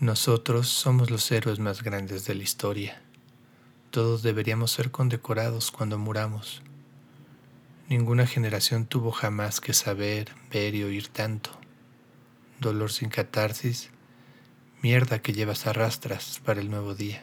Nosotros somos los héroes más grandes de la historia. Todos deberíamos ser condecorados cuando muramos. Ninguna generación tuvo jamás que saber, ver y oír tanto. Dolor sin catarsis, mierda que llevas arrastras para el nuevo día.